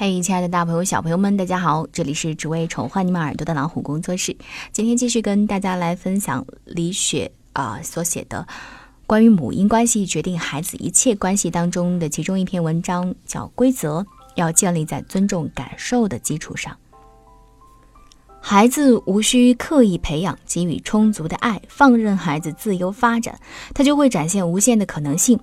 嘿，亲爱的大朋友、小朋友们，大家好！这里是只为宠坏你们耳朵的老虎工作室。今天继续跟大家来分享李雪啊所写的关于母婴关系决定孩子一切关系当中的其中一篇文章，叫《规则要建立在尊重感受的基础上》。孩子无需刻意培养，给予充足的爱，放任孩子自由发展，他就会展现无限的可能性。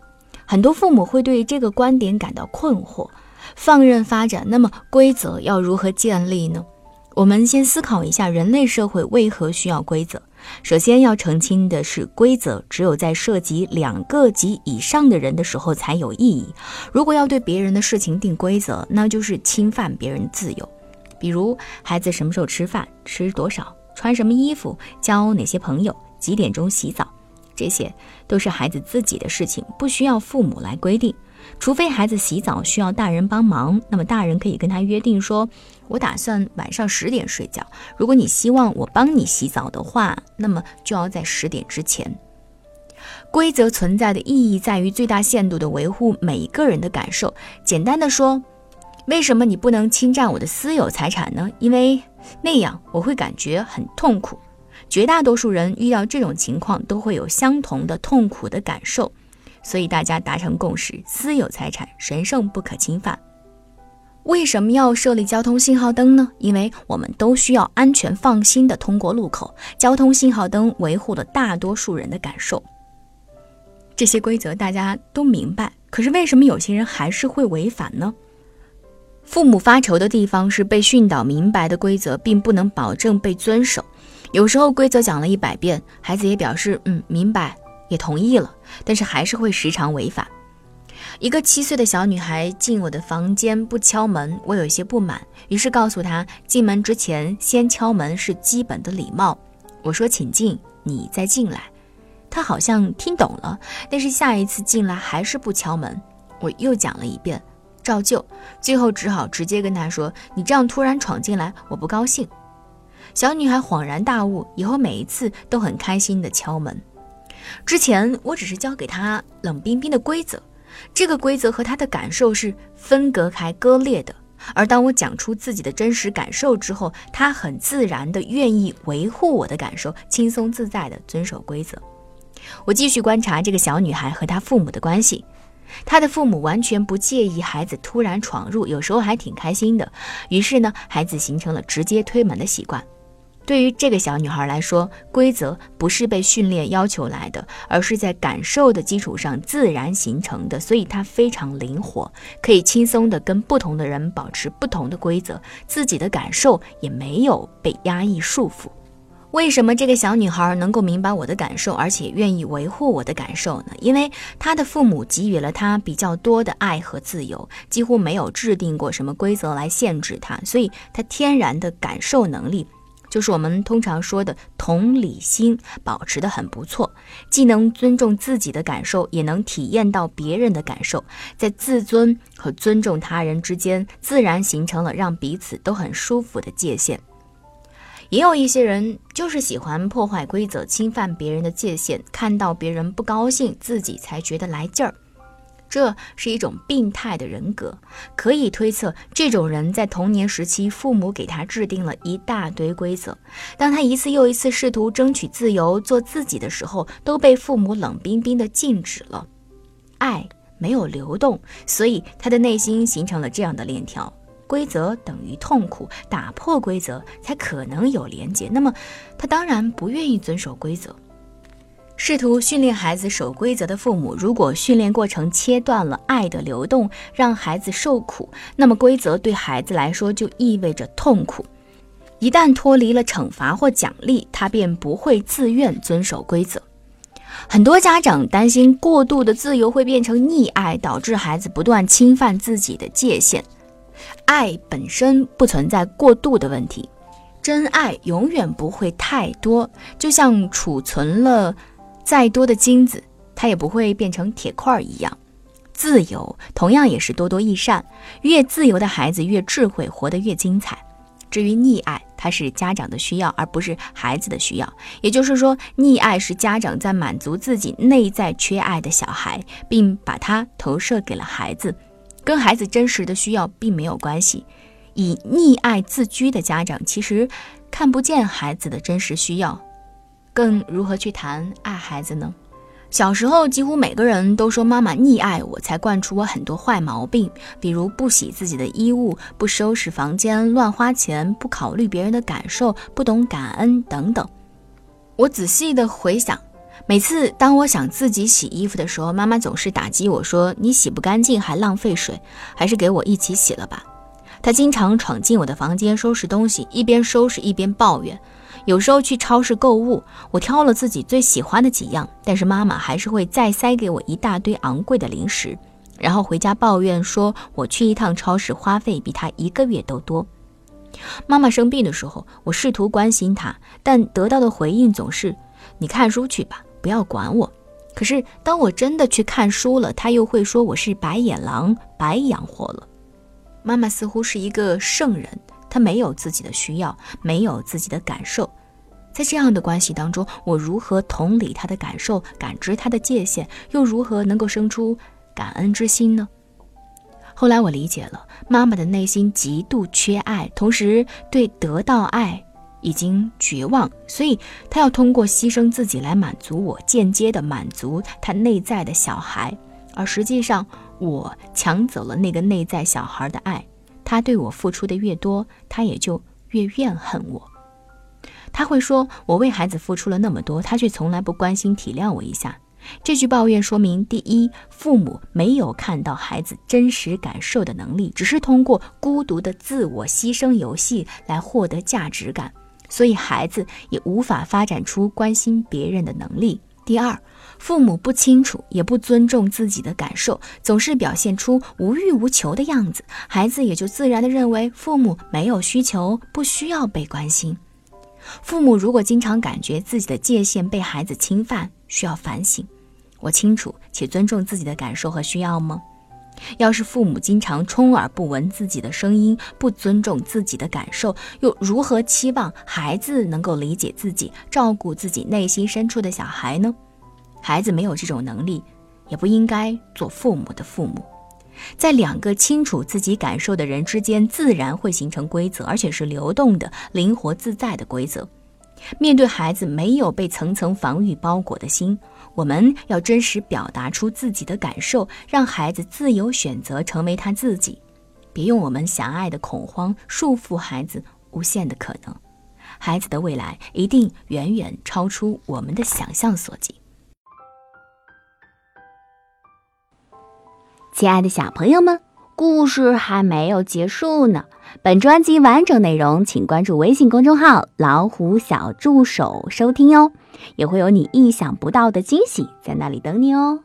很多父母会对这个观点感到困惑。放任发展，那么规则要如何建立呢？我们先思考一下，人类社会为何需要规则？首先要澄清的是，规则只有在涉及两个及以上的人的时候才有意义。如果要对别人的事情定规则，那就是侵犯别人自由。比如，孩子什么时候吃饭、吃多少、穿什么衣服、交哪些朋友、几点钟洗澡，这些都是孩子自己的事情，不需要父母来规定。除非孩子洗澡需要大人帮忙，那么大人可以跟他约定说：“我打算晚上十点睡觉，如果你希望我帮你洗澡的话，那么就要在十点之前。”规则存在的意义在于最大限度地维护每一个人的感受。简单的说，为什么你不能侵占我的私有财产呢？因为那样我会感觉很痛苦。绝大多数人遇到这种情况都会有相同的痛苦的感受。所以大家达成共识，私有财产神圣不可侵犯。为什么要设立交通信号灯呢？因为我们都需要安全放心的通过路口。交通信号灯维护了大多数人的感受。这些规则大家都明白，可是为什么有些人还是会违反呢？父母发愁的地方是被训导明白的规则并不能保证被遵守。有时候规则讲了一百遍，孩子也表示嗯明白。也同意了，但是还是会时常违反。一个七岁的小女孩进我的房间不敲门，我有些不满，于是告诉她进门之前先敲门是基本的礼貌。我说：“请进，你再进来。”她好像听懂了，但是下一次进来还是不敲门。我又讲了一遍，照旧，最后只好直接跟她说：“你这样突然闯进来，我不高兴。”小女孩恍然大悟，以后每一次都很开心地敲门。之前我只是教给他冷冰冰的规则，这个规则和他的感受是分隔开、割裂的。而当我讲出自己的真实感受之后，他很自然的愿意维护我的感受，轻松自在的遵守规则。我继续观察这个小女孩和她父母的关系，她的父母完全不介意孩子突然闯入，有时候还挺开心的。于是呢，孩子形成了直接推门的习惯。对于这个小女孩来说，规则不是被训练要求来的，而是在感受的基础上自然形成的，所以她非常灵活，可以轻松地跟不同的人保持不同的规则，自己的感受也没有被压抑束缚。为什么这个小女孩能够明白我的感受，而且愿意维护我的感受呢？因为她的父母给予了她比较多的爱和自由，几乎没有制定过什么规则来限制她，所以她天然的感受能力。就是我们通常说的同理心保持得很不错，既能尊重自己的感受，也能体验到别人的感受，在自尊和尊重他人之间，自然形成了让彼此都很舒服的界限。也有一些人就是喜欢破坏规则，侵犯别人的界限，看到别人不高兴，自己才觉得来劲儿。这是一种病态的人格，可以推测，这种人在童年时期，父母给他制定了一大堆规则。当他一次又一次试图争取自由、做自己的时候，都被父母冷冰冰地禁止了。爱没有流动，所以他的内心形成了这样的链条：规则等于痛苦，打破规则才可能有连接。那么，他当然不愿意遵守规则。试图训练孩子守规则的父母，如果训练过程切断了爱的流动，让孩子受苦，那么规则对孩子来说就意味着痛苦。一旦脱离了惩罚或奖励，他便不会自愿遵守规则。很多家长担心过度的自由会变成溺爱，导致孩子不断侵犯自己的界限。爱本身不存在过度的问题，真爱永远不会太多，就像储存了。再多的金子，它也不会变成铁块一样。自由同样也是多多益善，越自由的孩子越智慧，活得越精彩。至于溺爱，它是家长的需要，而不是孩子的需要。也就是说，溺爱是家长在满足自己内在缺爱的小孩，并把它投射给了孩子。跟孩子真实的需要并没有关系。以溺爱自居的家长，其实看不见孩子的真实需要，更如何去谈爱孩子呢？小时候，几乎每个人都说妈妈溺爱我，才惯出我很多坏毛病，比如不洗自己的衣物、不收拾房间、乱花钱、不考虑别人的感受、不懂感恩等等。我仔细的回想，每次当我想自己洗衣服的时候，妈妈总是打击我说：“你洗不干净还浪费水，还是给我一起洗了吧。”她经常闯进我的房间收拾东西，一边收拾一边抱怨。有时候去超市购物，我挑了自己最喜欢的几样，但是妈妈还是会再塞给我一大堆昂贵的零食，然后回家抱怨说我去一趟超市花费比她一个月都多。妈妈生病的时候，我试图关心她，但得到的回应总是“你看书去吧，不要管我”。可是当我真的去看书了，她又会说我是白眼狼，白养活了。妈妈似乎是一个圣人。他没有自己的需要，没有自己的感受，在这样的关系当中，我如何同理他的感受，感知他的界限，又如何能够生出感恩之心呢？后来我理解了，妈妈的内心极度缺爱，同时对得到爱已经绝望，所以她要通过牺牲自己来满足我，间接的满足她内在的小孩，而实际上我抢走了那个内在小孩的爱。他对我付出的越多，他也就越怨恨我。他会说：“我为孩子付出了那么多，他却从来不关心体谅我一下。”这句抱怨说明：第一，父母没有看到孩子真实感受的能力，只是通过孤独的自我牺牲游戏来获得价值感，所以孩子也无法发展出关心别人的能力。第二，父母不清楚也不尊重自己的感受，总是表现出无欲无求的样子，孩子也就自然的认为父母没有需求，不需要被关心。父母如果经常感觉自己的界限被孩子侵犯，需要反省：我清楚且尊重自己的感受和需要吗？要是父母经常充耳不闻自己的声音，不尊重自己的感受，又如何期望孩子能够理解自己、照顾自己内心深处的小孩呢？孩子没有这种能力，也不应该做父母的父母。在两个清楚自己感受的人之间，自然会形成规则，而且是流动的、灵活自在的规则。面对孩子没有被层层防御包裹的心。我们要真实表达出自己的感受，让孩子自由选择成为他自己，别用我们狭隘的恐慌束缚孩子无限的可能。孩子的未来一定远远超出我们的想象所及。亲爱的小朋友们，故事还没有结束呢。本专辑完整内容，请关注微信公众号“老虎小助手”收听哟。也会有你意想不到的惊喜在那里等你哦。